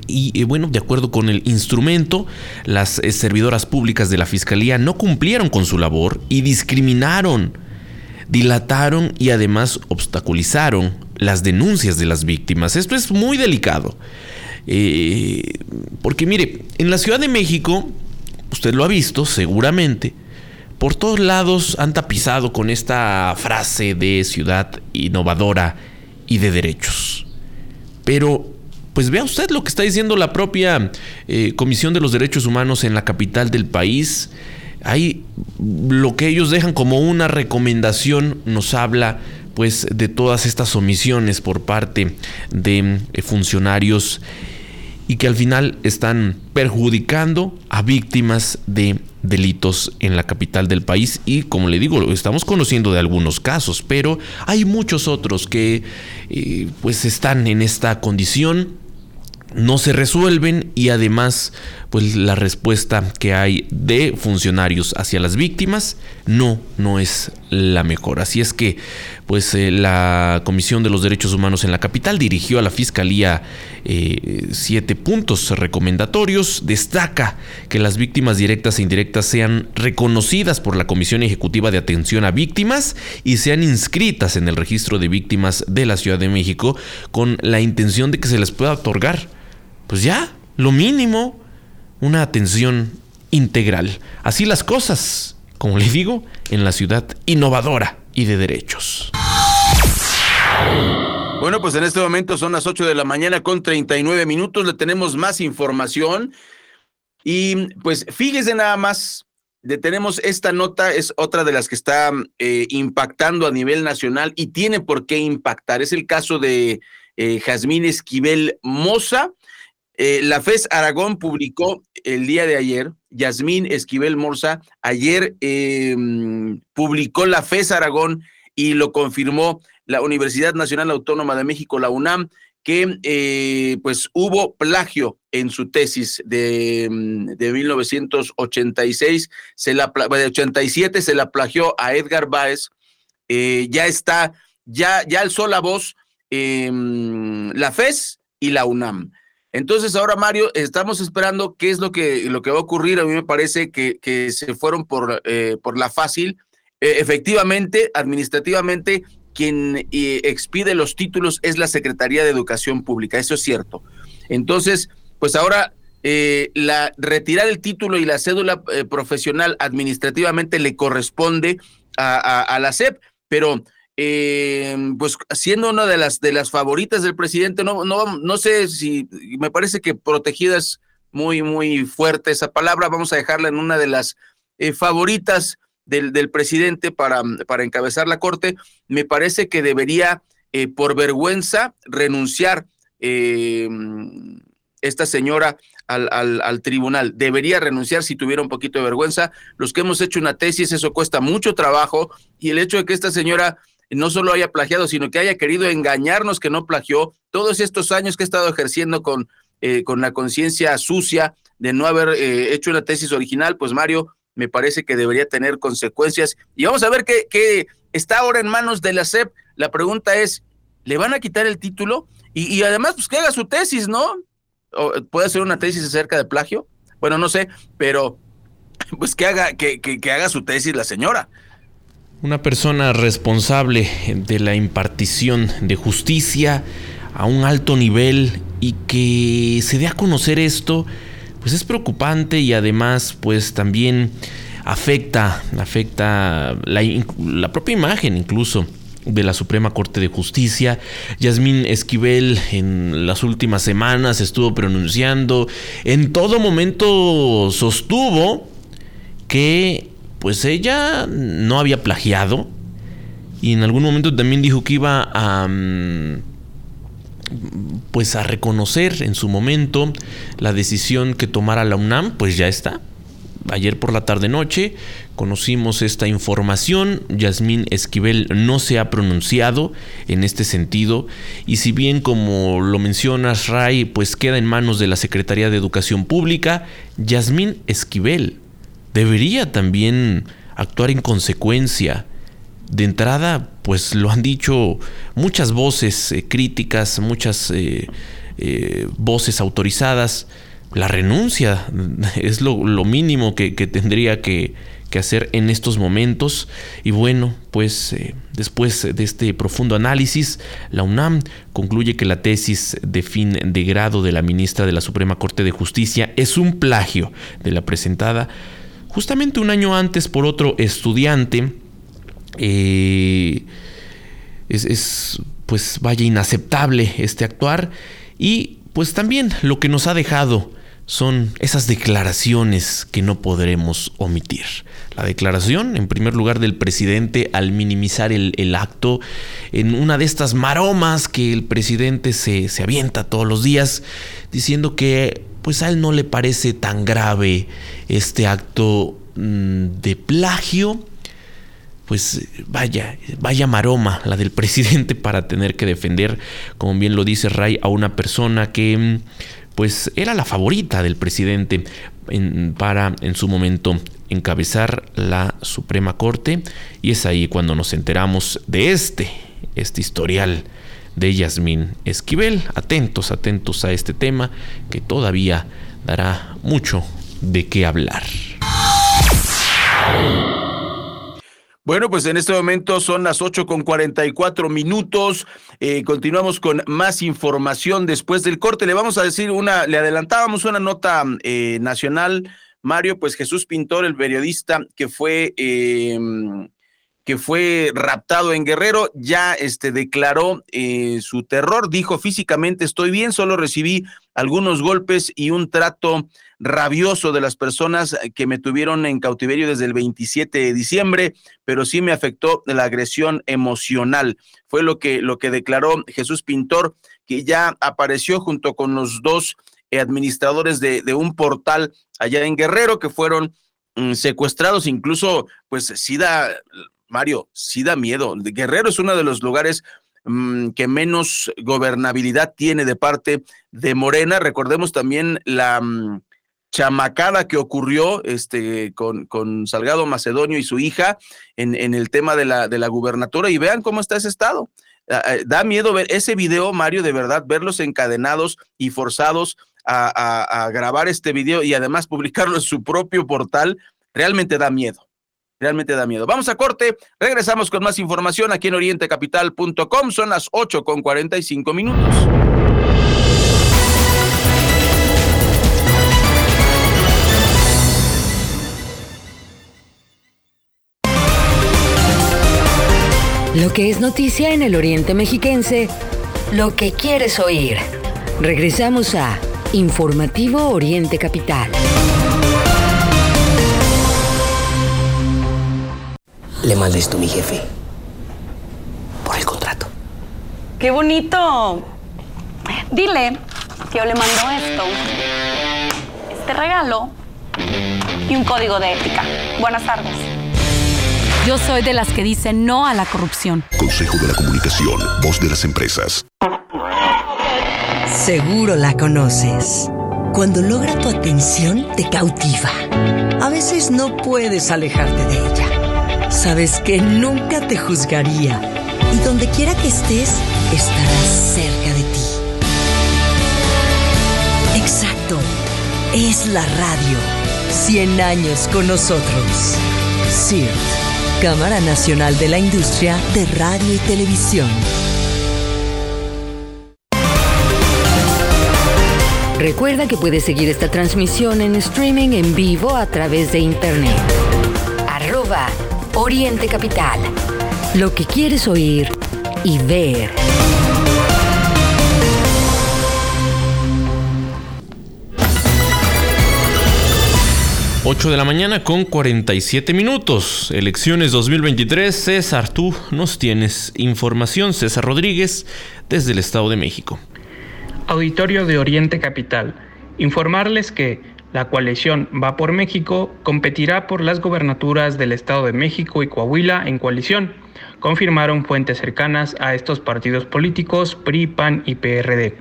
y bueno, de acuerdo con el instrumento, las eh, servidoras públicas de la Fiscalía no cumplieron con su labor y discriminaron, dilataron y además obstaculizaron las denuncias de las víctimas. Esto es muy delicado. Eh, porque mire, en la Ciudad de México, usted lo ha visto seguramente, por todos lados han tapizado con esta frase de ciudad innovadora y de derechos. Pero pues vea usted lo que está diciendo la propia eh, Comisión de los Derechos Humanos en la capital del país. Ahí lo que ellos dejan como una recomendación nos habla pues de todas estas omisiones por parte de eh, funcionarios y que al final están perjudicando a víctimas de delitos en la capital del país y como le digo, estamos conociendo de algunos casos, pero hay muchos otros que eh, pues están en esta condición no se resuelven y además pues la respuesta que hay de funcionarios hacia las víctimas no no es la mejor. Así es que pues eh, la comisión de los derechos humanos en la capital dirigió a la fiscalía eh, siete puntos recomendatorios. Destaca que las víctimas directas e indirectas sean reconocidas por la comisión ejecutiva de atención a víctimas y sean inscritas en el registro de víctimas de la Ciudad de México con la intención de que se les pueda otorgar pues ya, lo mínimo, una atención integral. Así las cosas, como les digo, en la ciudad innovadora y de derechos. Bueno, pues en este momento son las 8 de la mañana con 39 minutos, le tenemos más información. Y pues fíjese nada más tenemos esta nota, es otra de las que está eh, impactando a nivel nacional y tiene por qué impactar. Es el caso de eh, Jazmín Esquivel Moza. Eh, la FES Aragón publicó el día de ayer, Yasmín Esquivel Moza, ayer em, publicó la FES Aragón y lo confirmó la Universidad Nacional Autónoma de México, la UNAM, que eh, pues hubo plagio en su tesis de, mm, de 1986, se la, de 87 se la plagió a Edgar Báez, eh, ya está, ya, ya alzó la voz em, la FES y la UNAM. Entonces ahora, Mario, estamos esperando qué es lo que, lo que va a ocurrir. A mí me parece que, se fueron por, eh, por la fácil. efectivamente, administrativamente, quien eh, expide los títulos es la Secretaría de Educación Pública, eso es cierto. Entonces, pues ahora eh, la retirar el título y la cédula profesional administrativamente le corresponde a, la SEP, pero pues siendo una de las de las favoritas del presidente, no, no, no sé si me parece que protegida es muy, muy fuerte esa palabra, vamos a dejarla en una de las favoritas del, presidente para, para, encabezar la Corte, me parece que debería, eh, por vergüenza, renunciar eh, esta señora al, al, tribunal. Debería renunciar si tuviera un poquito de vergüenza. Los que hemos hecho una tesis, eso cuesta mucho trabajo y el hecho de que esta señora no solo haya plagiado, sino que haya querido engañarnos que no plagió, todos estos años que ha estado ejerciendo con, eh, con la conciencia sucia de no haber hecho una tesis original, pues Mario, me parece que debería tener consecuencias. Y vamos a ver qué, está ahora en manos de la SEP. La pregunta es, ¿le van a quitar el título? Y, además, pues que haga su tesis, ¿no? ¿Puede hacer una tesis acerca de plagio? Bueno, no sé, pero pues que haga, que, que haga su tesis la señora. Una persona responsable de la impartición de justicia a un alto nivel y que se dé a conocer esto pues es preocupante y además pues también afecta, afecta la, propia imagen incluso de la Suprema Corte de Justicia. Yasmín Esquivel en las últimas semanas estuvo pronunciando, en todo momento sostuvo que pues ella no había plagiado y en algún momento también dijo que iba a... Mm, pues a reconocer en su momento la decisión que tomara la UNAM, pues ya está. Ayer por la tarde noche conocimos esta información. Yasmín Esquivel no se ha pronunciado en este sentido. Y si bien, como lo mencionas, Ray, pues queda en manos de la Secretaría de Educación Pública, Yasmín Esquivel debería también actuar en consecuencia de entrada, pues lo han dicho muchas voces eh, críticas, muchas eh, eh, voces autorizadas. La renuncia es lo, mínimo que, tendría que, hacer en estos momentos. Y bueno, pues después de este profundo análisis, la UNAM concluye que la tesis de fin de grado de la ministra de la Suprema Corte de Justicia es un plagio de la presentada justamente un año antes por otro estudiante eh, es, pues vaya inaceptable este actuar y pues también lo que nos ha dejado son esas declaraciones que no podremos omitir. La declaración, en primer lugar, del presidente al minimizar el, acto en una de estas maromas que el presidente se, se, avienta todos los días, diciendo que pues a él no le parece tan grave este acto mm, de plagio pues vaya, vaya maroma la del presidente para tener que defender, como bien lo dice Ray, a una persona que pues era la favorita del presidente para en su momento encabezar la Suprema Corte. Y es ahí cuando nos enteramos de este, este historial de Yasmín Esquivel. Atentos, atentos a este tema que todavía dará mucho de qué hablar. Bueno, pues en este momento son las 8 con 44 minutos. Eh, continuamos con más información después del corte. Le vamos a decir una, le adelantábamos una nota eh, nacional. Mario, pues Jesús Pintor, el periodista que fue, em, que fue raptado en Guerrero, ya este, declaró eh, su terror, dijo físicamente estoy bien, solo recibí algunos golpes y un trato rabioso de las personas que me tuvieron en cautiverio desde el 27 de diciembre, pero sí me afectó la agresión emocional. Fue lo que, lo que declaró Jesús Pintor, que ya apareció junto con los dos administradores de, de un portal allá en Guerrero que fueron mm, secuestrados, incluso, pues sí da, Mario, sí da miedo. Guerrero es uno de los lugares mm, que menos gobernabilidad tiene de parte de Morena. Recordemos también la mm, chamacada que ocurrió este, con, Salgado Macedonio y su hija en, el tema de la, de gubernatura y vean cómo está ese estado. Ah, ah, da miedo ver ese video, Mario, de verdad, verlos encadenados y forzados a, grabar este video y además publicarlo en su propio portal, realmente da miedo. Realmente da miedo. Vamos a corte, regresamos con más información aquí en orientecapital.com. Son las 8 con 45 minutos. Lo que es noticia en el Oriente Mexiquense, lo que quieres oír. Regresamos a Informativo Oriente Capital. Le mandé esto a mi jefe. Por el contrato. ¡Qué bonito! Dile que yo le mando esto, este regalo y un código de ética. Buenas tardes. Yo soy de las que dicen no a la corrupción. Consejo de la Comunicación, voz de las empresas. Seguro la conoces. Cuando logra tu atención, te cautiva. A veces no puedes alejarte de ella. Sabes que nunca te juzgaría. Y donde quiera que estés, estarás cerca de ti. Exacto. Es la radio. 100 años con nosotros. CIRT, Cámara Nacional de la Industria de Radio y Televisión. Recuerda que puedes seguir esta transmisión en streaming en vivo a través de internet. Arroba Oriente Capital. Lo que quieres oír y ver. Ocho de la mañana con 47 minutos. Elecciones 2023. César, tú nos tienes información. César Rodríguez desde el Estado de México. Auditorio de Oriente Capital. Informarles que la coalición Va por México competirá por las gobernaturas del Estado de México y Coahuila en coalición, confirmaron fuentes cercanas a estos partidos políticos PRI, PAN y PRD.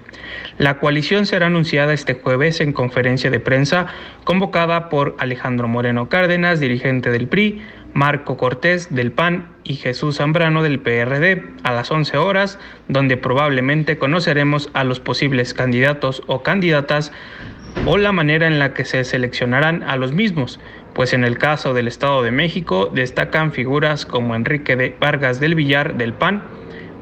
La coalición será anunciada este jueves en conferencia de prensa convocada por Alejandro Moreno Cárdenas, dirigente del PRI, Marco Cortés del PAN y Jesús Zambrano del PRD a las 11 horas, donde probablemente conoceremos a los posibles candidatos o candidatas o la manera en la que se seleccionarán a los mismos, pues en el caso del Estado de México destacan figuras como Enrique de Vargas del Villar del PAN,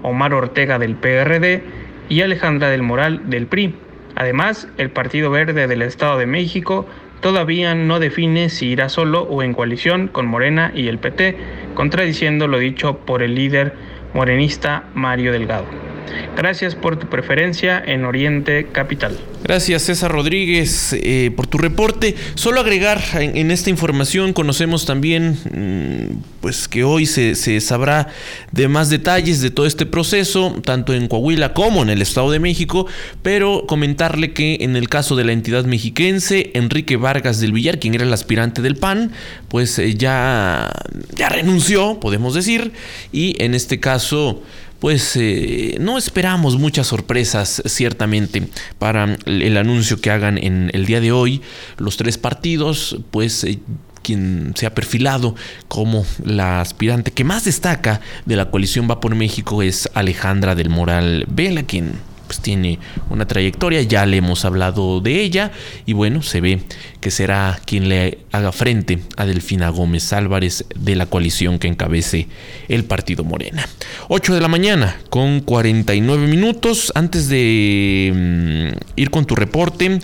Omar Ortega del PRD y Alejandra del Moral del PRI. Además, el Partido Verde del Estado de México todavía no define si irá solo o en coalición con Morena y el PT, contradiciendo lo dicho por el líder morenista Mario Delgado. Gracias por tu preferencia en Oriente Capital. Gracias César Rodríguez eh, por tu reporte. Solo agregar en, esta información conocemos también mm, pues que hoy se, sabrá de más detalles de todo este proceso, tanto en Coahuila como en el Estado de México, pero comentarle que en el caso de la entidad mexiquense, Enrique Vargas del Villar, quien era el aspirante del PAN, pues eh, ya, ya renunció, podemos decir, y en este caso pues eh, no esperamos muchas sorpresas ciertamente para el anuncio que hagan en el día de hoy. Los tres partidos, pues eh, quien se ha perfilado como la aspirante que más destaca de la coalición Va por México es Alejandra del Moral Vela, quien pues tiene una trayectoria, ya le hemos hablado de ella y bueno, se ve que será quien le haga frente a Delfina Gómez Álvarez de la coalición que encabece el partido Morena. 8 de la mañana con 49 minutos antes de mm, ir con tu reporte.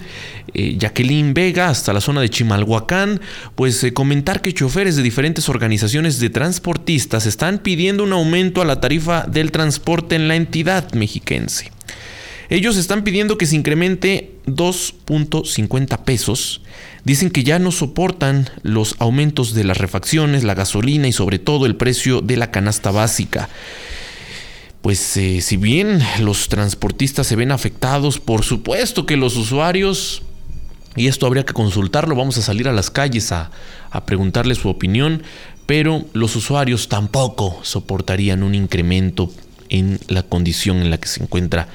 Eh, Jacqueline Vega hasta la zona de Chimalhuacán, pues eh, comentar que choferes de diferentes organizaciones de transportistas están pidiendo un aumento a la tarifa del transporte en la entidad mexiquense. Ellos están pidiendo que se incremente 2.50 pesos. Dicen que ya no soportan los aumentos de las refacciones, la gasolina y sobre todo el precio de la canasta básica. Pues eh, si bien los transportistas se ven afectados, por supuesto que los usuarios, y esto habría que consultarlo, vamos a salir a las calles a, a preguntarle su opinión, pero los usuarios tampoco soportarían un incremento en la condición en la que se encuentra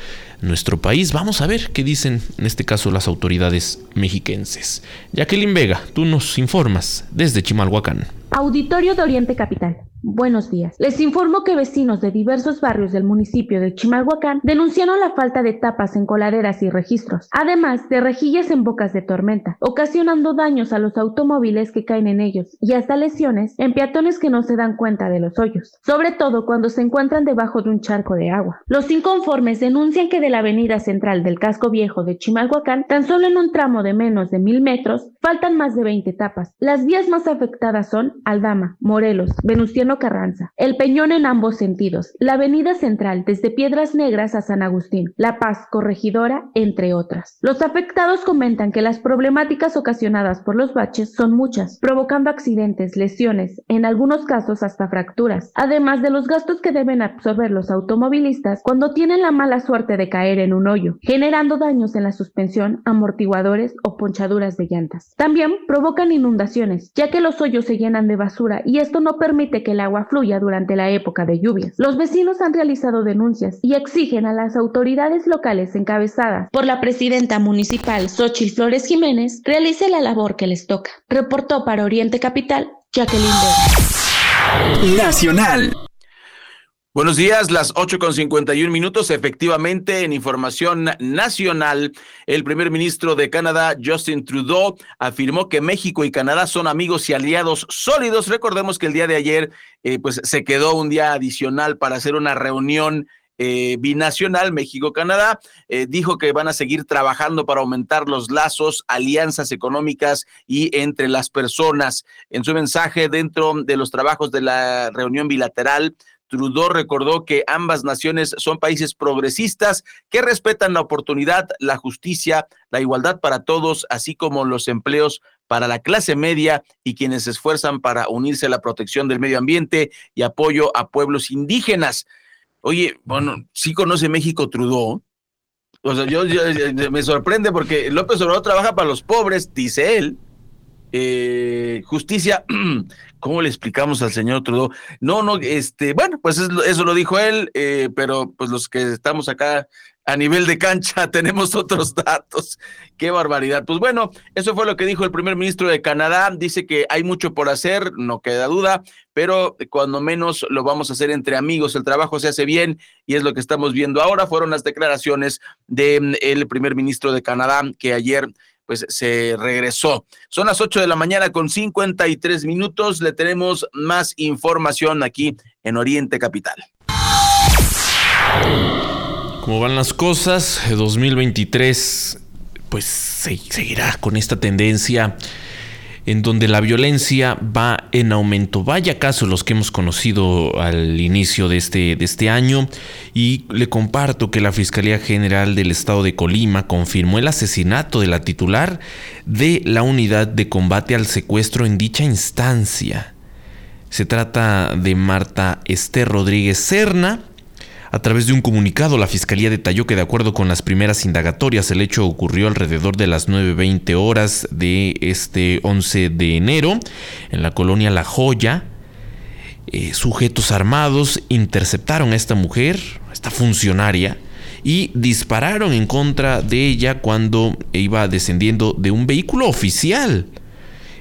nuestro país. Vamos a ver qué dicen en este caso las autoridades mexiquenses. Jacqueline Vega, tú nos informas desde Chimalhuacán. Auditorio de Oriente Capital. Buenos días. Les informo que vecinos de diversos barrios del municipio de Chimalhuacán denunciaron la falta de tapas en coladeras y registros, además de rejillas en bocas de tormenta, ocasionando daños a los automóviles que caen en ellos y hasta lesiones en peatones que no se dan cuenta de los hoyos, sobre todo cuando se encuentran debajo de un charco de agua. Los inconformes denuncian que de la avenida central del casco viejo de Chimalhuacán, tan solo en un tramo de menos de mil metros, faltan más de 20 tapas. Las vías más afectadas son Aldama, Morelos, Venustiano Carranza, El Peñón en ambos sentidos, la Avenida Central desde Piedras Negras a San Agustín, La Paz, Corregidora, entre otras. Los afectados comentan que las problemáticas ocasionadas por los baches son muchas, provocando accidentes, lesiones, en algunos casos hasta fracturas, además de los gastos que deben absorber los automovilistas cuando tienen la mala suerte de caer en un hoyo, generando daños en la suspensión, amortiguadores o ponchaduras de llantas. También provocan inundaciones, ya que los hoyos se llenan de basura y esto no permite que el agua fluya durante la época de lluvias. Los vecinos han realizado denuncias y exigen a las autoridades locales encabezadas por la presidenta municipal Xochitl Flores Jiménez realice la labor que les toca. Reportó para Oriente Capital Jacqueline Vega. Nacional. Buenos días, las 8 con 51 minutos. Efectivamente, en información nacional, el primer ministro de Canadá, Justin Trudeau, afirmó que México y Canadá son amigos y aliados sólidos. Recordemos que el día de ayer, eh, pues se quedó un día adicional para hacer una reunión eh, binacional México-Canadá. Eh, dijo que van a seguir trabajando para aumentar los lazos, alianzas económicas y entre las personas. En su mensaje dentro de los trabajos de la reunión bilateral, Trudeau recordó que ambas naciones son países progresistas que respetan la oportunidad, la justicia, la igualdad para todos, así como los empleos para la clase media y quienes se esfuerzan para unirse a la protección del medio ambiente y apoyo a pueblos indígenas. Oye, bueno, sí conoce México Trudeau. O sea, yo, me sorprende porque López Obrador trabaja para los pobres, dice él. Eh, justicia, ¿cómo le explicamos al señor Trudeau? No, no, este, bueno, pues eso, lo dijo él, eh, pero pues los que estamos acá a nivel de cancha tenemos otros datos. Qué barbaridad. Pues bueno, eso fue lo que dijo el primer ministro de Canadá. Dice que hay mucho por hacer, no queda duda, pero cuando menos lo vamos a hacer entre amigos. El trabajo se hace bien y es lo que estamos viendo ahora. Fueron las declaraciones del el primer ministro de Canadá que ayer pues se regresó. Son las 8 de la mañana con 53 minutos. Le tenemos más información aquí en Oriente Capital. ¿Cómo van las cosas? 2023 pues seguirá con esta tendencia en donde la violencia va en aumento. Vaya caso los que hemos conocido al inicio de este, de este año y le comparto que la Fiscalía General del Estado de Colima confirmó el asesinato de la titular de la unidad de combate al secuestro en dicha instancia. Se trata de Marta Esther Rodríguez Serna, a través de un comunicado, la Fiscalía detalló que de acuerdo con las primeras indagatorias, el hecho ocurrió alrededor de las 9.20 horas de este 11 de enero en la colonia La Joya. Eh, sujetos armados interceptaron a esta mujer, a esta funcionaria, y dispararon en contra de ella cuando iba descendiendo de un vehículo oficial.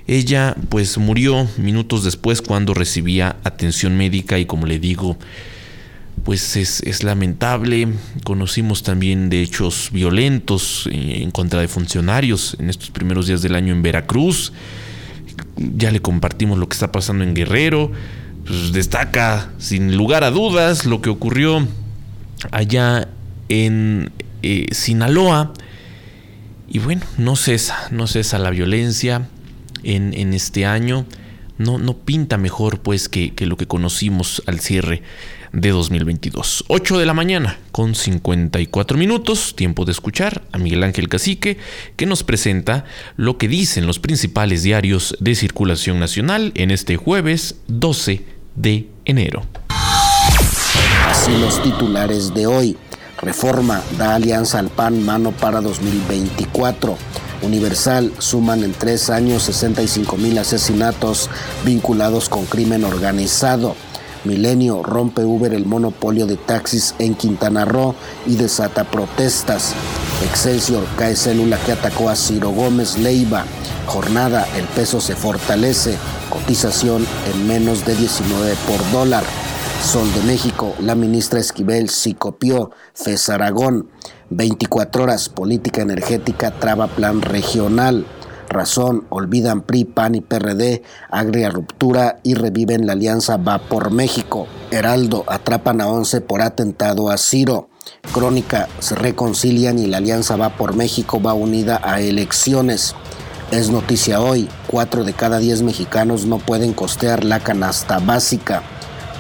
Ella pues murió minutos después cuando recibía atención médica y como le digo, pues es, lamentable. Conocimos también de hechos violentos en contra de funcionarios en estos primeros días del año en Veracruz. Ya le compartimos lo que está pasando en Guerrero. Pues destaca sin lugar a dudas lo que ocurrió allá en eh, Sinaloa. Y bueno, no cesa, no cesa la violencia en, en este año. No, no, pinta mejor pues que, que, lo que conocimos al cierre de 2022. 8 de la mañana con 54 minutos, tiempo de escuchar a Miguel Ángel Cacique que nos presenta lo que dicen los principales diarios de circulación nacional en este jueves 12 de enero. Así los titulares de hoy. Reforma da alianza al PAN mano para 2024. Universal suman en tres años 65 mil asesinatos vinculados con crimen organizado. Milenio rompe Uber el monopolio de taxis en Quintana Roo y desata protestas. Excelsior cae célula que atacó a Ciro Gómez Leiva. Jornada, el peso se fortalece. Cotización en menos de 19 por dólar. Sol de México, la ministra Esquivel sí copió. Aragón, 24 horas, política energética traba plan regional. Razón, olvidan PRI, PAN y PRD, agria ruptura y reviven la alianza Va por México. Heraldo, atrapan a 11 por atentado a Ciro. Crónica, se reconcilian y la alianza Va por México va unida a elecciones. Es noticia hoy, 4 de cada 10 mexicanos no pueden costear la canasta básica.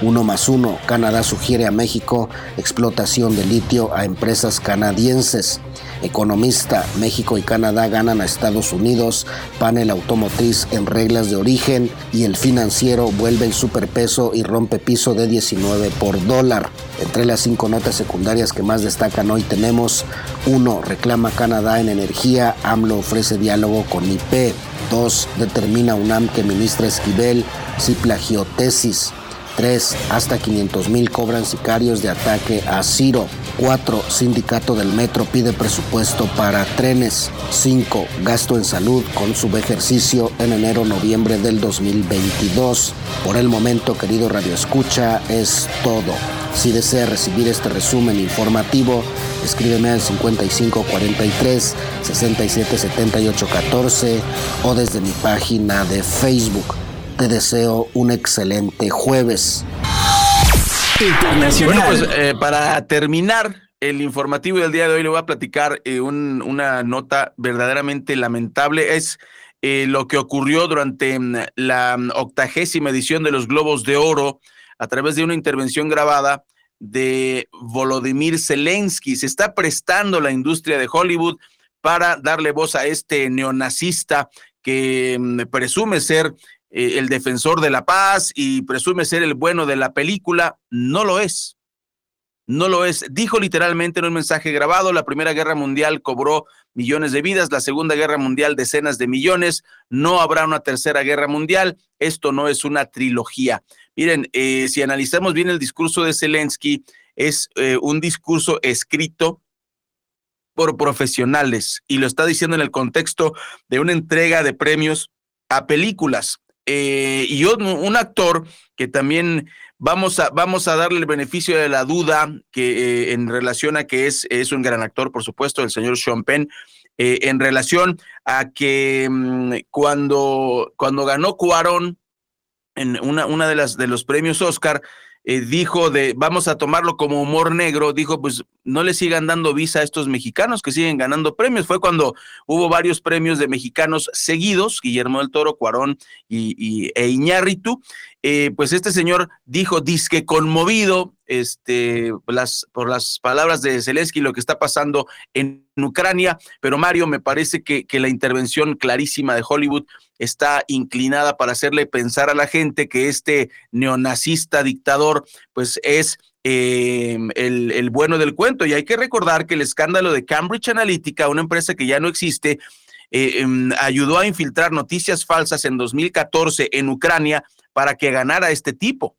Uno más uno, Canadá sugiere a México explotación de litio a empresas canadienses. Economista, México y Canadá ganan a Estados Unidos, panel automotriz en reglas de origen y el financiero vuelve el superpeso y rompe piso de 19 por dólar. Entre las cinco notas secundarias que más destacan hoy tenemos 1. Reclama Canadá en energía, AMLO ofrece diálogo con IP. 2. Determina UNAM que ministra Esquivel si plagió tesis. 3. Hasta 500 mil cobran sicarios de ataque a Ciro. 4. Sindicato del Metro pide presupuesto para trenes. 5. Gasto en salud con subejercicio en enero-noviembre del 2022. Por el momento, querido Radio Escucha, es todo. Si desea recibir este resumen informativo, escríbeme al 5543 677814 o desde mi página de Facebook. Te deseo un excelente jueves. Bueno, pues eh, para terminar el informativo del día de hoy le voy a platicar eh, un, una nota verdaderamente lamentable. Es eh, lo que ocurrió durante mm, la octagésima edición de los Globos de Oro a través de una intervención grabada de Volodymyr Zelensky. Se está prestando la industria de Hollywood para darle voz a este neonazista que mm, presume ser eh, el defensor de la paz y presume ser el bueno de la película, no lo es. No lo es. Dijo literalmente en un mensaje grabado, la Primera Guerra Mundial cobró millones de vidas, la Segunda Guerra Mundial decenas de millones, no habrá una Tercera Guerra Mundial, esto no es una trilogía. Miren, eh, si analizamos bien el discurso de Zelensky, es eh, un discurso escrito por profesionales y lo está diciendo en el contexto de una entrega de premios a películas. Eh, y un actor que también vamos a, vamos a darle el beneficio de la duda que eh, en relación a que es, es un gran actor, por supuesto, el señor Sean Penn, eh, en relación a que mm, cuando, cuando ganó Cuarón en una, una de las de los premios Oscar, eh, dijo de vamos a tomarlo como humor negro, dijo pues no le sigan dando visa a estos mexicanos que siguen ganando premios. Fue cuando hubo varios premios de mexicanos seguidos, Guillermo del Toro, Cuarón y, e Iñárritu. Eh, pues este señor dijo, disque conmovido, este, las, por las palabras de Zelensky, lo que está pasando en Ucrania, pero Mario, me parece que, que la intervención clarísima de Hollywood está inclinada para hacerle pensar a la gente que este neonazista dictador, pues es eh, el, el, bueno del cuento. Y hay que recordar que el escándalo de Cambridge Analytica, una empresa que ya no existe, eh, eh, ayudó a infiltrar noticias falsas en 2014 en Ucrania para que ganara este tipo.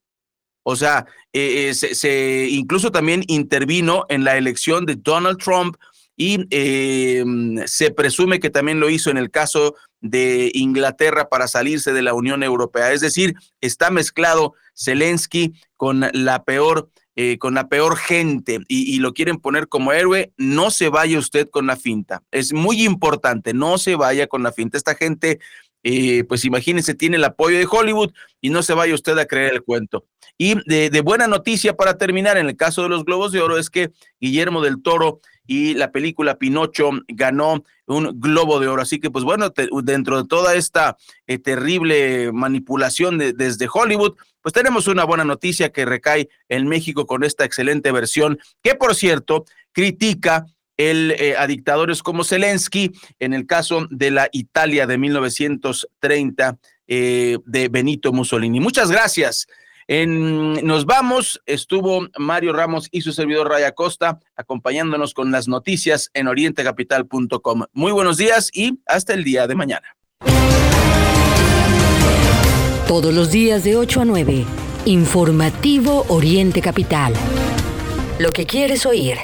O sea, eh, se, se, incluso también intervino en la elección de Donald Trump y eh, se presume que también lo hizo en el caso de Inglaterra para salirse de la Unión Europea. Es decir, está mezclado Zelensky con la peor eh, con la peor gente y, lo quieren poner como héroe, no se vaya usted con la finta. Es muy importante, no se vaya con la finta. Esta gente eh, pues imagínense, tiene el apoyo de Hollywood y no se vaya usted a creer el cuento. Y de, buena noticia para terminar, en el caso de los Globos de Oro, es que Guillermo del Toro y la película Pinocho ganó un Globo de Oro. Así que, pues bueno, dentro de toda esta eh, terrible manipulación desde Hollywood, pues tenemos una buena noticia que recae en México con esta excelente versión, que por cierto critica eh, a dictadores como Zelensky, en el caso de la Italia de 1930 eh, de Benito Mussolini. Muchas gracias. En, nos vamos, estuvo Mario Ramos y su servidor Raya Costa acompañándonos con las noticias en orientecapital.com. Muy buenos días y hasta el día de mañana. Todos los días de 8 a 9, informativo Oriente Capital. Lo que quieres oír.